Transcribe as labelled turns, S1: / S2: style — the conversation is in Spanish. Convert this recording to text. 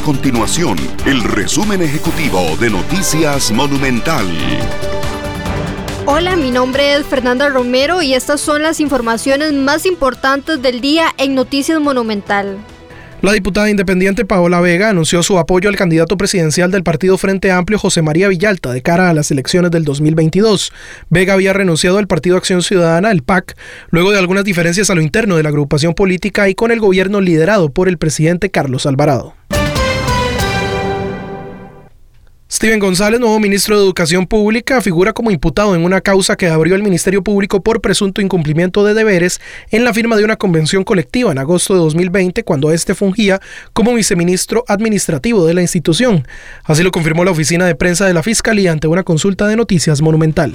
S1: continuación el resumen ejecutivo de Noticias Monumental.
S2: Hola, mi nombre es Fernanda Romero y estas son las informaciones más importantes del día en Noticias Monumental.
S3: La diputada independiente Paola Vega anunció su apoyo al candidato presidencial del Partido Frente Amplio José María Villalta de cara a las elecciones del 2022. Vega había renunciado al Partido Acción Ciudadana, el PAC, luego de algunas diferencias a lo interno de la agrupación política y con el gobierno liderado por el presidente Carlos Alvarado. Steven González, nuevo ministro de Educación Pública, figura como imputado en una causa que abrió el Ministerio Público por presunto incumplimiento de deberes en la firma de una convención colectiva en agosto de 2020, cuando este fungía como viceministro administrativo de la institución. Así lo confirmó la oficina de prensa de la Fiscalía ante una consulta de noticias monumental.